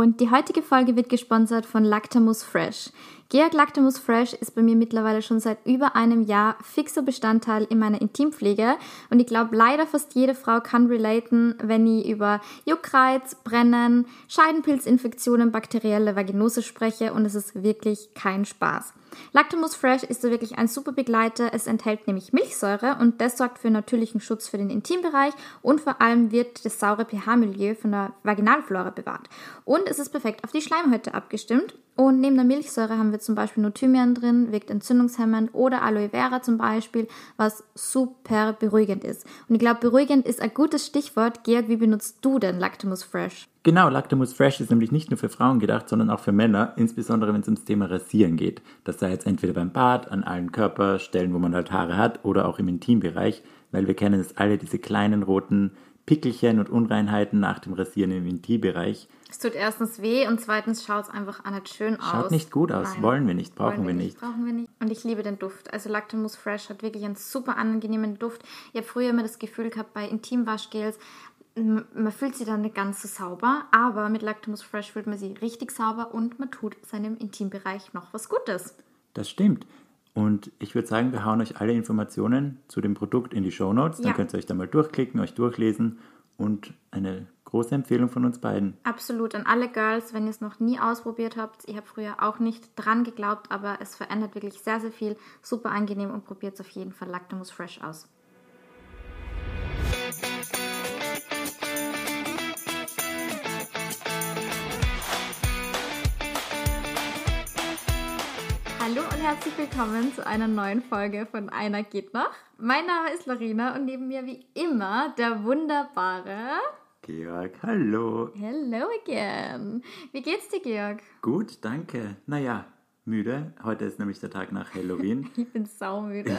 Und die heutige Folge wird gesponsert von Lactamus Fresh. Georg Lactamus Fresh ist bei mir mittlerweile schon seit über einem Jahr fixer Bestandteil in meiner Intimpflege und ich glaube leider fast jede Frau kann relaten, wenn ich über Juckreiz, Brennen, Scheidenpilzinfektionen, bakterielle Vaginose spreche und es ist wirklich kein Spaß. Lactamus Fresh ist da wirklich ein super Begleiter. Es enthält nämlich Milchsäure und das sorgt für natürlichen Schutz für den Intimbereich und vor allem wird das saure pH-Milieu von der Vaginalflora bewahrt. Und es ist perfekt auf die Schleimhäute abgestimmt. Und neben der Milchsäure haben wir zum Beispiel nur Thymian drin, wirkt entzündungshemmend oder Aloe Vera zum Beispiel, was super beruhigend ist. Und ich glaube, beruhigend ist ein gutes Stichwort. Georg, wie benutzt du denn Lactamus Fresh? Genau, Lactamus Fresh ist nämlich nicht nur für Frauen gedacht, sondern auch für Männer, insbesondere wenn es ums Thema Rasieren geht. Das sei jetzt entweder beim Bart, an allen Körperstellen, wo man halt Haare hat, oder auch im Intimbereich, weil wir kennen es alle, diese kleinen roten Pickelchen und Unreinheiten nach dem Rasieren im Intimbereich. Es tut erstens weh und zweitens schaut es einfach auch nicht schön aus. Schaut nicht gut aus, Nein. wollen wir nicht, brauchen Wollen wir nicht. Brauchen wir nicht. Und ich liebe den Duft. Also Lactamus Fresh hat wirklich einen super angenehmen Duft. Ich habe früher immer das Gefühl gehabt, bei Intimwaschgels, man fühlt sich dann nicht ganz so sauber, aber mit Lactamus Fresh fühlt man sich richtig sauber und man tut seinem Intimbereich noch was Gutes. Das stimmt. Und ich würde sagen, wir hauen euch alle Informationen zu dem Produkt in die Show Notes. Dann Ja. könnt ihr euch da mal durchklicken, euch durchlesen und eine große Empfehlung von uns beiden. Absolut an alle Girls, wenn ihr es noch nie ausprobiert habt. Ich habe früher auch nicht dran geglaubt, aber es verändert wirklich sehr, sehr viel. Super angenehm und probiert es auf jeden Fall Lactamus Fresh aus. Herzlich willkommen zu einer neuen Folge von Einer geht noch. Mein Name ist Lorena und neben mir wie immer der wunderbare Georg, hallo. Hello again. Wie geht's dir, Georg? Gut, danke. Naja, müde. Heute ist nämlich der Tag nach Halloween. Ich bin saumüde.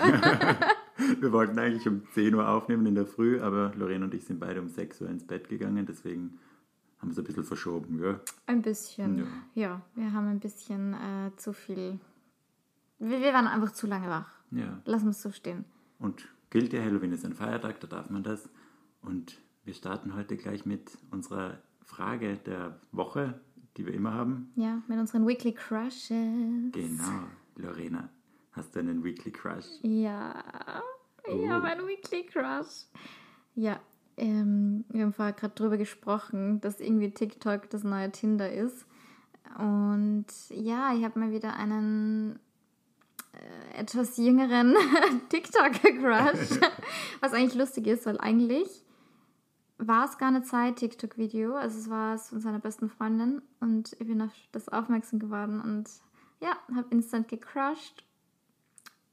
Wir wollten eigentlich um 10 Uhr aufnehmen in der Früh, aber Lorena und ich sind beide um 6 Uhr ins Bett gegangen, deswegen haben wir es ein bisschen verschoben. Ja. Ein bisschen. Ja. Ja, wir haben ein bisschen äh, zu viel. Wir, wir waren einfach zu lange wach. ja. Lass uns so stehen. Und gilt ja, Halloween ist ein Feiertag, da darf man das. Und wir starten heute gleich mit unserer Frage der Woche, die wir immer haben. Ja, mit unseren Weekly Crushes. Genau, Lorena, hast du einen Weekly Crush? Ja, ich habe einen Weekly Crush. Ja, ähm, wir haben vorher gerade drüber gesprochen, dass irgendwie TikTok das neue Tinder ist. Und ja, ich habe mal wieder einen etwas jüngeren TikTok-Crush. Was eigentlich lustig ist, weil eigentlich war es gar eine Zeit TikTok-Video. Also es war es von seiner besten Freundin und ich bin auf das aufmerksam geworden und ja, habe instant gecrushed.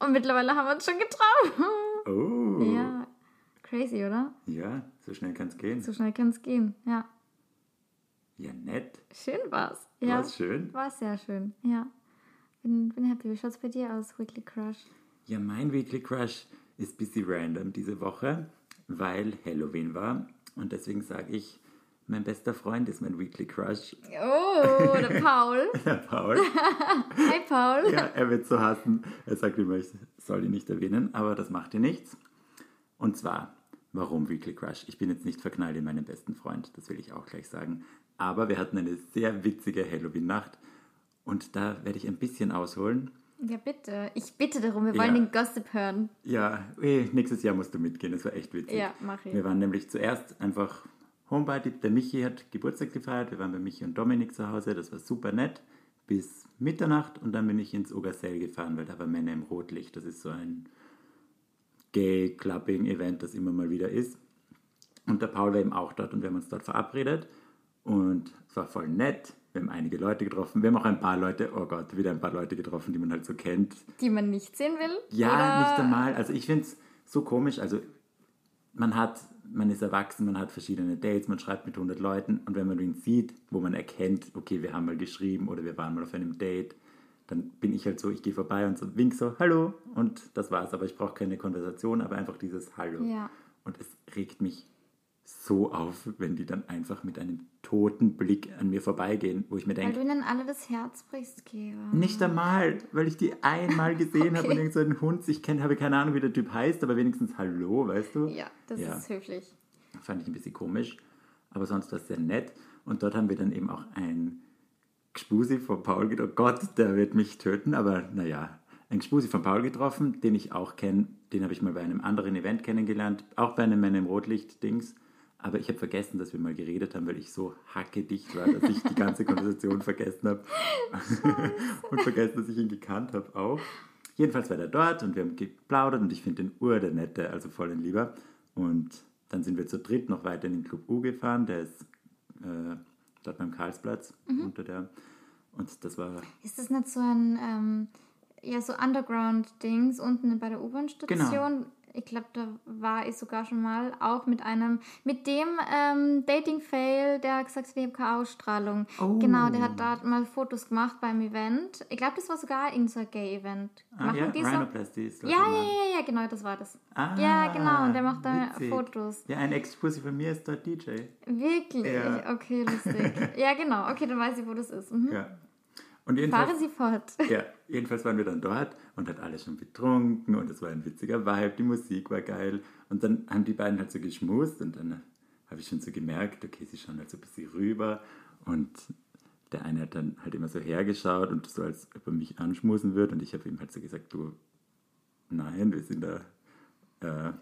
Und mittlerweile haben wir uns schon getroffen. Oh, Ja, crazy, oder? ja, so schnell kann es gehen. So schnell kann es gehen. Ja, Ja, nett. schön war's. Ja, War's schön? War sehr schön. Ja, bin, bin happy. Wie schaut's bei dir aus, Weekly Crush? Ja, mein Weekly Crush ist ein bisschen random diese Woche, weil Halloween war. Und deswegen sage ich, mein bester Freund ist mein Weekly Crush, Oh, der Paul. der Paul. Hi, Paul. Ja, er wird so hassen. Er sagt immer, ich soll ihn nicht erwähnen, aber das macht dir nichts. Und zwar, warum Weekly Crush? Ich bin jetzt nicht verknallt in meinen besten Freund, das will ich auch gleich sagen. Aber wir hatten eine sehr witzige Halloween-Nacht und da werde ich ein bisschen ausholen. Ja, bitte. Ich bitte darum. Wir wollen Ja. den Gossip hören. Ja, eh, nächstes Jahr musst du mitgehen, das war echt witzig. Ja, mach ich. Wir waren nämlich zuerst einfach Homeparty. Der Michi hat Geburtstag gefeiert. Wir waren bei Michi und Dominik zu Hause. Das war super nett. Bis Mitternacht und dann bin ich ins Ogersell gefahren, weil da war Männer im Rotlicht. Das ist so ein Gay-Clubbing-Event, das immer mal wieder ist. Und der Paul war eben auch dort und wir haben uns dort verabredet. Und es war voll nett. Wir haben einige Leute getroffen. Wir haben auch ein paar Leute, oh Gott, wieder ein paar Leute getroffen, die man halt so kennt. Die man nicht sehen will? Ja, Oder? nicht einmal. Also ich finde es so komisch. Also man hat, man ist erwachsen, man hat verschiedene Dates, man schreibt mit 100 Leuten und wenn man ihn sieht, wo man erkennt, okay, wir haben mal geschrieben oder wir waren mal auf einem Date, dann bin ich halt so, ich gehe vorbei und so wink so, hallo und das war's. Aber ich brauche keine Konversation, aber einfach dieses Hallo. Ja. Und es regt mich so auf, wenn die dann einfach mit einem toten Blick an mir vorbeigehen, wo ich mir Weil denke, du ihnen alle das Herz brichst, Georg. nicht einmal, weil ich die einmal gesehen habe Okay. und irgend so einen Hund, ich kenne, habe keine Ahnung, wie der Typ heißt, aber wenigstens Hallo, weißt du? Ja, das Ja. ist höflich. Fand ich ein bisschen komisch, aber sonst war es sehr nett. Und dort haben wir dann eben auch ein Gspusi von Paul getroffen. Gott, der wird mich töten, aber naja, ein Gspusi von Paul getroffen, den ich auch kenne. Den habe ich mal bei einem anderen Event kennengelernt, auch bei einem Männer im Rotlicht-Dings. Aber ich habe vergessen, dass wir mal geredet haben, weil ich so hackedicht war, dass ich die ganze Konversation vergessen habe. und vergessen, dass ich ihn gekannt habe auch. Jedenfalls war der dort und wir haben geplaudert und ich finde den Ur der Nette, also voll ein Lieber. Und dann sind wir zu dritt noch weiter in den Club U gefahren, der ist äh, dort beim Karlsplatz Mhm. unter der. Und das war Ist das nicht so ein, ähm, ja, so Underground-Dings unten bei der U-Bahn-Station? Genau. Ich glaube, da war ich sogar schon mal auch mit einem, mit dem ähm, Dating-Fail, der hat gesagt, wir haben keine Ausstrahlung. Oh. Genau, der hat da mal Fotos gemacht beim Event. Ich glaube, das war sogar irgendein Gay-Event. ah, Machen ja, die so? Rhinoplasty ist das Ja, ja, ja, ja, genau, das war das. Ah, ja, genau, und der macht da witzig. Fotos. Ja, ein Ex-Pussy von mir ist dort DJ. Wirklich? Ja. Okay, lustig. ja, genau. Okay, dann weiß ich, wo das ist. Mhm. Ja. Fahren Sie fort. ja, jedenfalls waren wir dann dort und hat alles schon betrunken und es war ein witziger Vibe, die Musik war geil. Und dann haben die beiden halt so geschmust und dann habe ich schon so gemerkt, okay, sie schauen halt so ein bisschen rüber und der eine hat dann halt immer so hergeschaut und so, als ob er mich anschmusen würde und ich habe ihm halt so gesagt, du, nein, wir sind da, äh,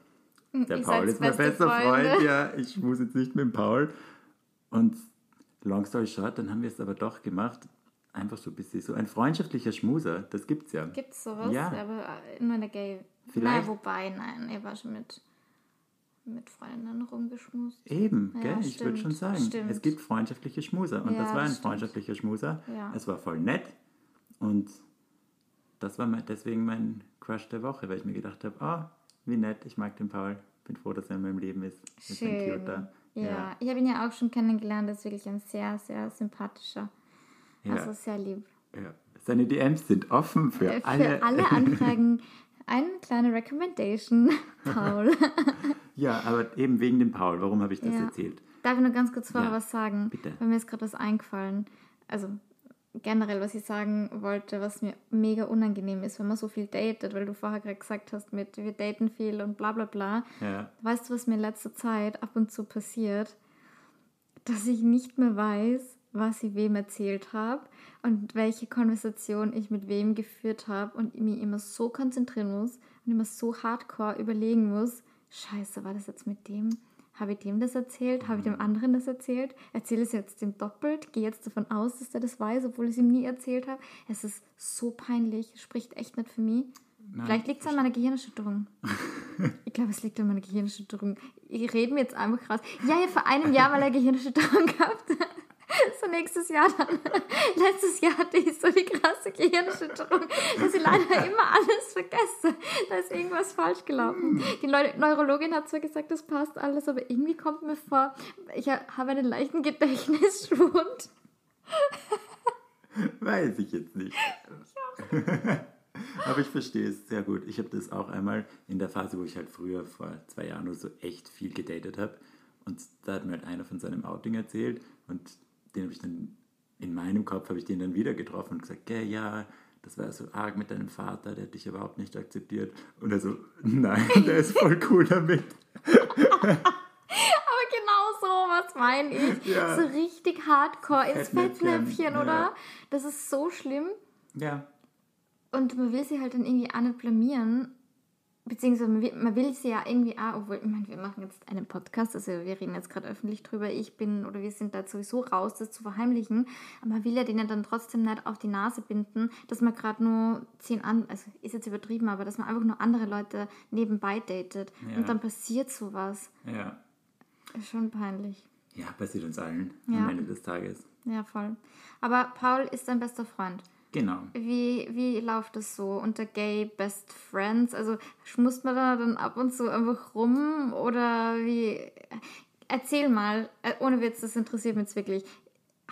der Ihr Paul ist mein beste bester Freunde. Freund, ja, ich schmus jetzt nicht mit dem Paul. Und long story short, dann haben wir es aber doch gemacht, einfach so ein bisschen so ein freundschaftlicher Schmuser, das gibt's ja. Gibt's sowas? Ja. Aber äh, nur in der Gay. Vielleicht- Nein, wobei, nein, er war schon mit, mit Freundinnen rumgeschmust. Eben, Ja, gell? ich würde schon sagen, stimmt. es gibt freundschaftliche Schmuser und Ja, das war ein stimmt. freundschaftlicher Schmuser. Ja. Es war voll nett und das war mein, deswegen mein Crush der Woche, weil ich mir gedacht habe, oh, wie nett, ich mag den Paul, bin froh, dass er in meinem Leben ist. Ist ein Schön. Cuter. Ja, ich habe ihn ja auch schon kennengelernt. Er ist wirklich ein sehr, sehr sympathischer. Ja. Also sehr lieb. ja. Seine DMs sind offen für, Äh, Für alle. alle, Anfragen eine kleine Recommendation, Paul. Ja, aber eben wegen dem Paul, warum habe ich das Ja. erzählt? Darf ich nur ganz kurz vorher Ja, was sagen? bitte. Weil mir ist gerade was eingefallen. Also generell, was ich sagen wollte, was mir mega unangenehm ist, wenn man so viel datet, weil du vorher gerade gesagt hast, mit wir daten viel und bla bla bla. Ja. Weißt du, was mir in letzter Zeit ab und zu passiert? Dass ich nicht mehr weiß, was ich wem erzählt habe und welche Konversation ich mit wem geführt habe und mich immer so konzentrieren muss und immer so hardcore überlegen muss, scheiße, war das jetzt mit dem? Habe ich dem das erzählt? Habe ich dem anderen das erzählt? Erzähle es jetzt dem doppelt? Gehe jetzt davon aus, dass der das weiß, obwohl ich es ihm nie erzählt habe? Es ist so peinlich, spricht echt nicht für mich. Vielleicht liegt es an meiner Gehirnerschütterung. Ich glaube, es liegt an meiner Gehirnerschütterung. Ich rede mir jetzt einfach raus. Ja, ja, vor einem Jahr, weil er Gehirnerschütterung gehabt So nächstes Jahr dann. Letztes Jahr hatte ich so die krasse Gehirnerschütterung, dass ich leider immer alles vergesse. Da ist irgendwas falsch gelaufen. Die Neu Neurologin hat zwar gesagt, das passt alles, aber irgendwie kommt mir vor, ich habe einen leichten Gedächtnisschwund. Weiß ich jetzt nicht. Aber ich verstehe es sehr gut. Ich habe das auch einmal in der Phase, wo ich halt früher vor zwei Jahren oder so echt viel gedatet habe. Und da hat mir halt einer von seinem Outing erzählt und den habe ich dann in meinem Kopf habe ich den dann wieder getroffen und gesagt, ja, ja, das war so arg mit deinem Vater, der hat dich überhaupt nicht akzeptiert. Und er so, nein, der ist voll cool damit. Aber genau so, was meine ich. Ja. So richtig hardcore ins Fettnäpfchen, Fettnäpfchen, ja. oder? Das ist so schlimm. Ja, Und man will sie halt dann irgendwie auch nicht blamieren. Beziehungsweise man will, man will sie ja irgendwie auch, obwohl, ich meine, wir machen jetzt einen Podcast, also wir reden jetzt gerade öffentlich drüber, ich bin oder wir sind da sowieso raus, das zu verheimlichen. Aber man will ja denen dann trotzdem nicht auf die Nase binden, dass man gerade nur zehn an, also ist jetzt übertrieben, aber dass man einfach nur andere Leute nebenbei datet. Ja. Und dann passiert sowas. ja. Ist schon peinlich. Ja, passiert uns allen Ja. am Ende des Tages. Ja, voll. Aber Paul ist dein bester Freund. Genau. Wie, wie läuft das so unter Gay Best Friends? Also schmust man da dann ab und zu einfach rum oder wie? Erzähl mal, äh, ohne Witz, das interessiert mich jetzt wirklich.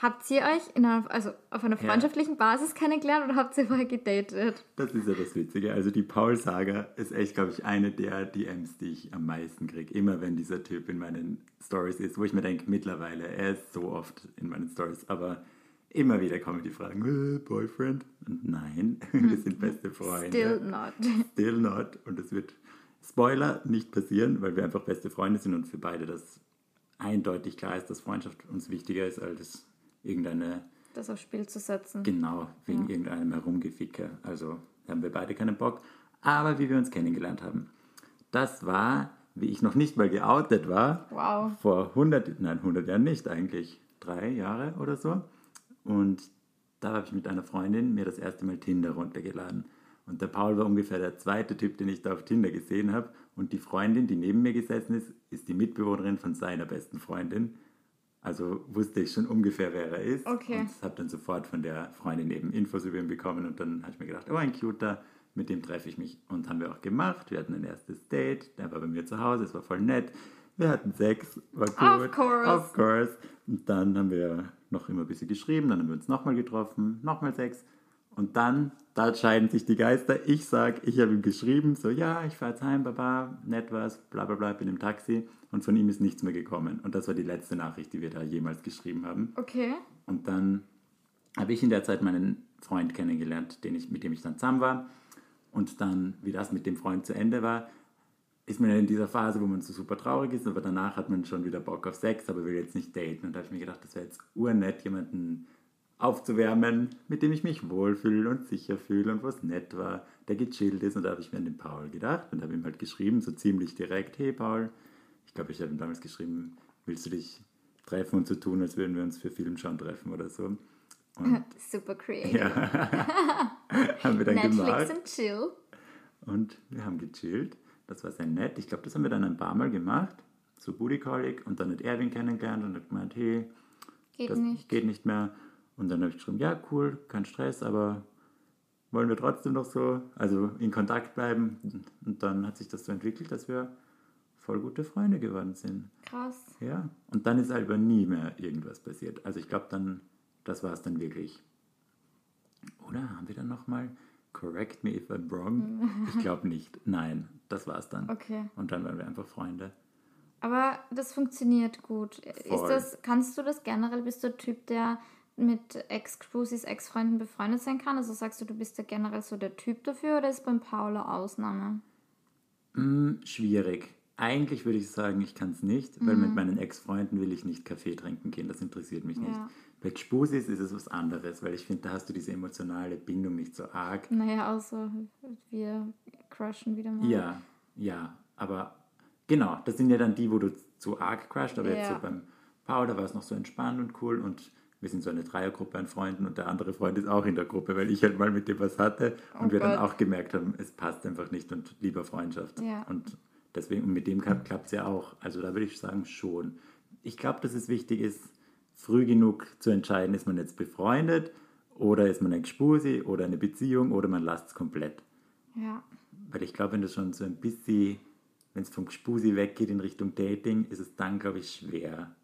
Habt ihr euch in einer, also auf einer Ja. freundschaftlichen Basis kennengelernt oder habt ihr vorher gedatet? Das ist ja das Witzige. Also die Paul-Saga ist echt, glaube ich, eine der DMs, die ich am meisten kriege. Immer wenn dieser Typ in meinen Stories ist, wo ich mir denke, mittlerweile, er ist so oft in meinen Stories, aber immer wieder kommen die Fragen, äh, Boyfriend? Und nein, wir sind beste Freunde. Still not. Still not. Und es wird, Spoiler, nicht passieren, weil wir einfach beste Freunde sind und für beide das eindeutig klar ist, dass Freundschaft uns wichtiger ist als irgendeine. Das aufs Spiel zu setzen. Genau, wegen ja. irgendeinem Herumgeficke. Also haben wir beide keinen Bock. Aber wie wir uns kennengelernt haben, das war, wie ich noch nicht mal geoutet war. Wow. Vor 100, nein, 100 Jahren nicht eigentlich, drei Jahre oder so. Und da habe ich mit einer Freundin mir das erste Mal Tinder runtergeladen. Und der Paul war ungefähr der zweite Typ, den ich da auf Tinder gesehen habe. Und die Freundin, die neben mir gesessen ist, ist die Mitbewohnerin von seiner besten Freundin. Also wusste ich schon ungefähr, wer er ist. Okay. Und habe dann sofort von der Freundin eben Infos über ihn bekommen. Und dann habe ich mir gedacht, oh, ein cuter, mit dem treffe ich mich. Und haben wir auch gemacht. Wir hatten ein erstes Date. Der war bei mir zu Hause, es war voll nett. Wir hatten Sex, war gut. Of course. Of course. Und dann haben wir noch immer ein bisschen geschrieben, dann haben wir uns nochmal getroffen, nochmal Sex. Und dann, da scheiden sich die Geister. Ich sage, ich habe ihm geschrieben, so, ja, ich fahre jetzt heim, baba, nett was, bla bla bla, bin im Taxi. Und von ihm ist nichts mehr gekommen. Und das war die letzte Nachricht, die wir da jemals geschrieben haben. Okay. Und dann habe ich in der Zeit meinen Freund kennengelernt, den ich, mit dem ich dann zusammen war. Und dann, wie das mit dem Freund zu Ende war, ist man in dieser Phase, wo man so super traurig ist, aber danach hat man schon wieder Bock auf Sex, aber will jetzt nicht daten. Und da habe ich mir gedacht, das wäre jetzt urnett, jemanden aufzuwärmen, mit dem ich mich wohlfühle und sicher fühle und was nett war, der gechillt ist. Und da habe ich mir an den Paul gedacht und habe ihm halt geschrieben, so ziemlich direkt, hey Paul, ich glaube, ich habe ihm damals geschrieben, willst du dich treffen und so tun, als würden wir uns für Film schon treffen oder so. Und, Super creative. Ja. haben wir dann Netflix gemacht. and chill. Und wir haben gechillt. Das war sehr nett. Ich glaube, das haben wir dann ein paar Mal gemacht. So Booty Calling. Und dann hat Erwin kennengelernt und hat gemeint, hey, Geht das nicht. geht nicht mehr. Und dann habe ich geschrieben, ja, cool, kein Stress, aber wollen wir trotzdem noch so, also in Kontakt bleiben. Und dann hat sich das so entwickelt, dass wir voll gute Freunde geworden sind. Krass. Ja, und dann ist aber nie mehr irgendwas passiert. Also ich glaube dann, das war es dann wirklich. Oder haben wir dann nochmal, correct me if I'm wrong? Ich glaube nicht. Nein, das war es dann. Okay. Und dann waren wir einfach Freunde. Aber das funktioniert gut. Ist Voll. das, kannst du das generell? Bist du ein Typ, der mit Ex-Cruises, Ex-Freunden befreundet sein kann? Also sagst du, du bist ja generell so der Typ dafür oder ist beim Paolo Ausnahme? Hm, schwierig. Eigentlich würde ich sagen, ich kann es nicht, weil mit meinen Ex-Freunden will ich nicht Kaffee trinken gehen. Das interessiert mich nicht. Ja. Bei Gspusis ist es was anderes, weil ich finde, da hast du diese emotionale Bindung nicht so arg. Naja, außer wir crushen wieder mal. Ja, ja, aber genau, das sind ja dann die, wo du zu arg crasht, aber jetzt Ja. so beim Paul, da war es noch so entspannt und cool und wir sind so eine Dreiergruppe an Freunden und der andere Freund ist auch in der Gruppe, weil ich halt mal mit dem was hatte und Oh wir dann Gott. auch gemerkt haben, es passt einfach nicht und lieber Freundschaft. Ja. Und deswegen, und mit dem klappt es ja auch. Also da würde ich sagen, schon. Ich glaube, dass es wichtig ist, früh genug zu entscheiden, ist man jetzt befreundet oder ist man ein Gspusi oder eine Beziehung oder man lasst es komplett. Ja. Weil ich glaube, wenn das schon so ein bisschen, wenn es vom Gspusi weggeht in Richtung Dating, ist es dann, glaube ich, schwer.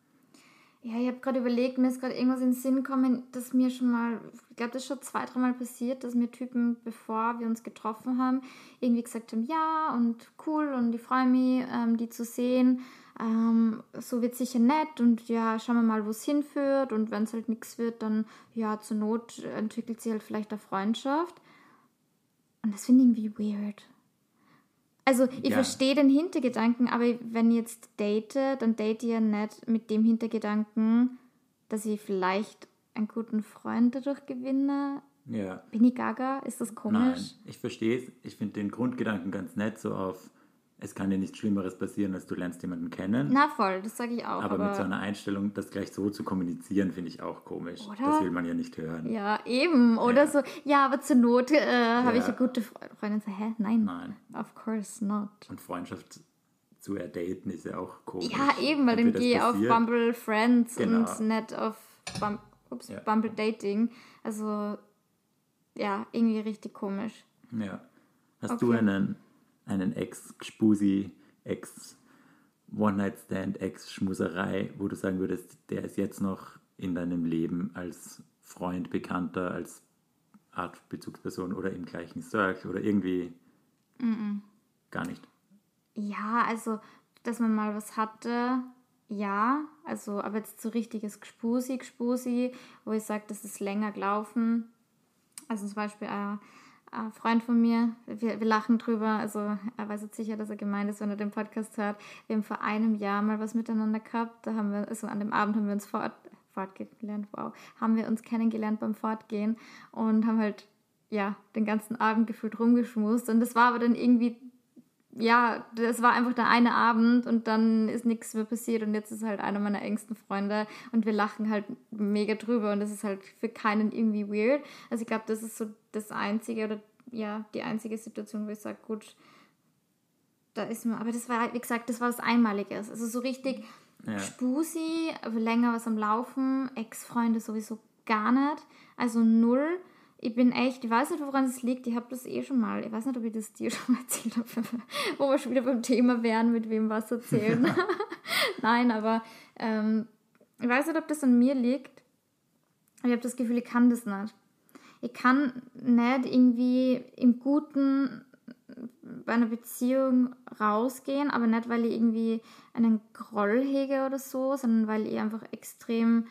Ja, ich habe gerade überlegt, mir ist gerade irgendwas in den Sinn gekommen, dass mir schon mal, ich glaube, das ist schon zwei, dreimal passiert, dass mir Typen, bevor wir uns getroffen haben, irgendwie gesagt haben, ja und cool und ich freue mich, ähm, die zu sehen. Ähm, so wird sicher nett und ja, schauen wir mal, wo es hinführt und wenn es halt nichts wird, dann ja, zur Not entwickelt sich halt vielleicht eine Freundschaft. Und das finde ich irgendwie weird. Also ich Ja. verstehe den Hintergedanken, aber wenn ich jetzt date, dann date ich ja nicht mit dem Hintergedanken, dass ich vielleicht einen guten Freund dadurch gewinne. Ja. Bin ich gaga? Ist das Nein, komisch? ich verstehe es. Ich finde den Grundgedanken ganz nett, so auf, es kann dir nichts Schlimmeres passieren, als du lernst jemanden kennen. Na voll, das sage ich auch. aber, Aber, mit so einer Einstellung, das gleich so zu kommunizieren, finde ich auch komisch. Oder? Das will man ja nicht hören. ja, eben. Oder Ja. so, ja, aber zur Not äh, habe ich Ja. eine gute Fre- Freundin. So, hä? Nein, Nein. of course not. Und Freundschaft zu erdaten ist ja auch komisch. Ja, eben, weil dann gehe ich auf. Bumble Friends Genau. und nicht auf Bum Ups, Ja. Bumble Dating. Also, ja, irgendwie richtig komisch. Ja. Hast du Okay. einen, einen Ex-Gspusi, Ex-One-Night-Stand, Ex-Schmuserei, wo du sagen würdest, der ist jetzt noch in deinem Leben als Freund, Bekannter, als Art Bezugsperson oder im gleichen Circle oder irgendwie gar nicht? Ja, also, dass man mal was hatte, ja. Also, aber jetzt so richtiges Gspusi, Gspusi, wo ich sage, das ist länger gelaufen. Also zum Beispiel äh, ein Freund von mir, wir, wir lachen drüber, also er weiß jetzt sicher, dass er gemeint ist, wenn er den Podcast hört. Wir haben vor einem Jahr mal was miteinander gehabt. Da haben wir, also an dem Abend haben wir uns fort, fortgehen gelernt, wow, haben wir uns kennengelernt beim Fortgehen und haben halt, ja, den ganzen Abend gefühlt rumgeschmust. Und das war aber dann irgendwie, ja, das war einfach der eine Abend und dann ist nichts mehr passiert und jetzt ist halt einer meiner engsten Freunde und wir lachen halt mega drüber und das ist halt für keinen irgendwie weird. Also ich glaube, das ist so das einzige oder ja, die einzige Situation, wo ich sage, gut, da ist man, aber das war, wie gesagt, das war was Einmaliges. Also so richtig ja. Spusi, länger was am Laufen, Ex-Freunde sowieso gar nicht. Also null. Ich bin echt, ich weiß nicht, woran es liegt. Ich habe das eh schon mal, ich weiß nicht, ob ich das dir schon mal erzählt habe, wo wir schon wieder beim Thema wären, mit wem was erzählen. Nein, aber ähm, ich weiß nicht, ob das an mir liegt. Ich habe das Gefühl, ich kann das nicht. Ich kann nicht irgendwie im Guten bei einer Beziehung rausgehen, aber nicht, weil ich irgendwie einen Groll hege oder so, sondern weil ich einfach extrem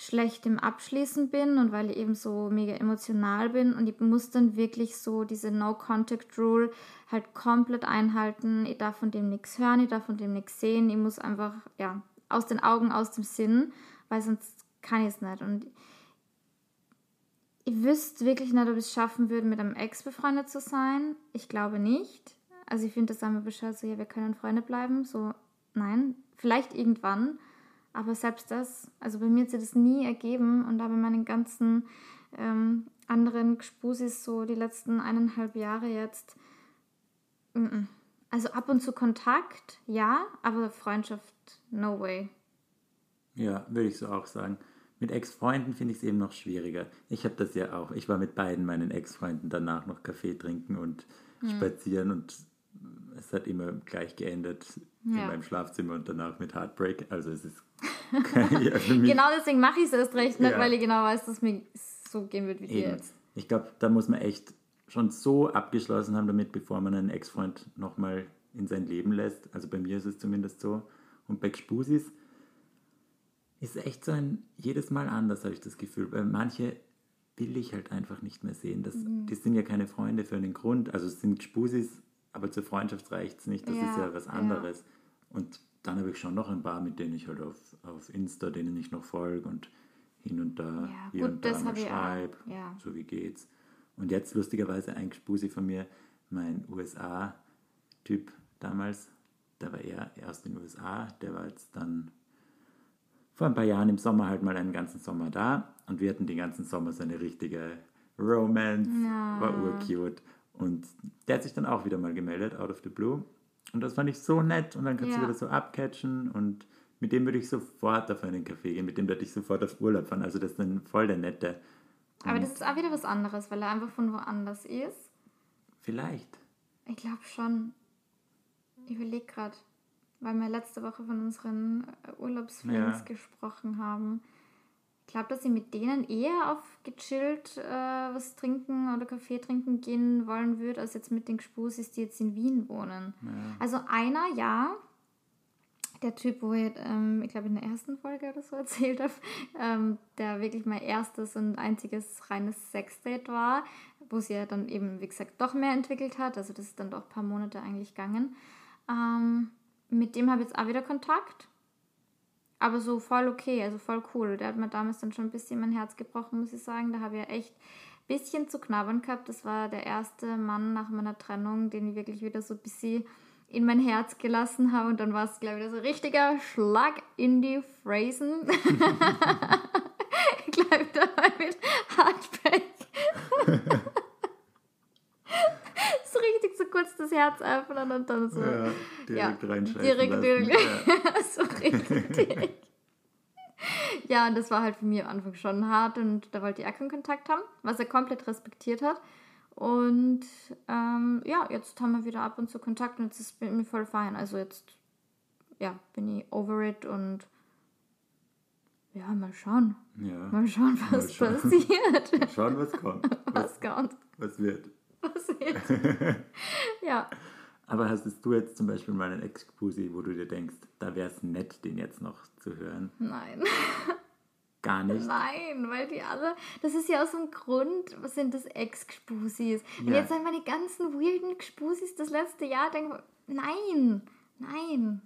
schlecht im Abschließen bin und weil ich eben so mega emotional bin und ich muss dann wirklich so diese No-Contact-Rule halt komplett einhalten. Ich darf von dem nichts hören, ich darf von dem nichts sehen. Ich muss einfach, ja, aus den Augen, aus dem Sinn, weil sonst kann ich es nicht. Und ich wüsste wirklich nicht, ob ich es schaffen würde, mit einem Ex befreundet zu sein. Ich glaube nicht. Also ich finde das einmal Bescheid, so ja, wir können Freunde bleiben. So, nein, vielleicht irgendwann. Aber selbst das, also bei mir hat sich das nie ergeben und da bei meinen ganzen ähm, anderen Gespusis so die letzten eineinhalb Jahre jetzt. Mm -mm. Also ab und zu Kontakt, ja, aber Freundschaft, no way. Ja, würde ich so auch sagen. Mit Ex-Freunden finde ich es eben noch schwieriger. Ich habe das ja auch. Ich war mit beiden meinen Ex-Freunden danach noch Kaffee trinken und hm. spazieren und es hat immer gleich geendet ja. in meinem Schlafzimmer und danach mit Heartbreak. Also es ist genau deswegen mache ich es erst recht, nicht ja. weil ich genau weiß, dass mir so gehen wird wie Eben. dir jetzt. Ich glaube, da muss man echt schon so abgeschlossen haben damit, bevor man einen Ex-Freund nochmal in sein Leben lässt. Also bei mir ist es zumindest so. Und bei Gspusis ist echt so ein, jedes Mal anders, habe ich das Gefühl. Weil manche will ich halt einfach nicht mehr sehen. Das, mhm. Die sind ja keine Freunde für einen Grund. Also es sind Spusis, aber zur Freundschaft reicht es nicht. Das ja, ist ja was anderes. Ja. Und dann habe ich schon noch ein paar, mit denen ich halt auf, auf Insta, denen ich noch folge und hin und da, ja, hier gut, und da mal schreibe. Ja. So wie geht's. Und jetzt lustigerweise ein Spusi von mir, mein USA-Typ damals, der war er erst in den USA, der war jetzt dann vor ein paar Jahren im Sommer halt mal einen ganzen Sommer da und wir hatten den ganzen Sommer so eine richtige Romance, ja. war urcute. Und der hat sich dann auch wieder mal gemeldet, out of the blue. Und das fand ich so nett und dann kannst ja. du wieder so abcatchen und mit dem würde ich sofort auf einen Café gehen, mit dem würde ich sofort auf Urlaub fahren. Also das ist dann voll der nette. Aber und das ist auch wieder was anderes, weil er einfach von woanders ist. Vielleicht. Ich glaube schon. Ich überlege gerade weil wir letzte Woche von unseren äh, Urlaubsfans ja. gesprochen haben. Ich glaube, dass sie mit denen eher auf gechillt äh, was trinken oder Kaffee trinken gehen wollen würde, als jetzt mit den Gspusis, die jetzt in Wien wohnen. Ja. Also einer, ja, der Typ, wo ich, ähm, ich glaube, in der ersten Folge oder so erzählt habe, ähm, der wirklich mein erstes und einziges reines Sexdate war, wo sie ja dann eben, wie gesagt, doch mehr entwickelt hat. Also das ist dann doch ein paar Monate eigentlich gegangen. Ähm, mit dem habe ich jetzt auch wieder Kontakt. Aber so voll okay, also voll cool. Der hat mir damals dann schon ein bisschen mein Herz gebrochen, muss ich sagen. Da habe ich ja echt ein bisschen zu knabbern gehabt. Das war der erste Mann nach meiner Trennung, den ich wirklich wieder so ein bisschen in mein Herz gelassen habe. Und dann war es, glaube ich, so ein richtiger Schlag in die Phrasen. ich glaube, da war mit Heartbreak. kurz das Herz öffnen und dann so. Ja, direkt ja, reinschreiben. Direkt, direkt. Ja. so richtig. Ja, und das war halt für mich am Anfang schon hart und da wollte ich auch keinen Kontakt haben, was er komplett respektiert hat. Und ähm, ja, jetzt haben wir wieder ab und zu Kontakt und jetzt ist mir voll fein. Also jetzt, ja, bin ich over it und ja, mal schauen. Ja, mal schauen, was mal schauen. passiert. mal schauen, was kommt. Was, was kommt. Was wird passiert. ja. Aber hast du jetzt zum Beispiel mal einen Ex-Pusi, wo du dir denkst, da wäre es nett, den jetzt noch zu hören? Nein. Gar nicht. Nein, weil die alle, das ist ja aus dem Grund, was sind das Ex-Gspusis? Und Ja. jetzt sind meine ganzen weirden Gspusis das letzte Jahr, denke ich, nein, nein.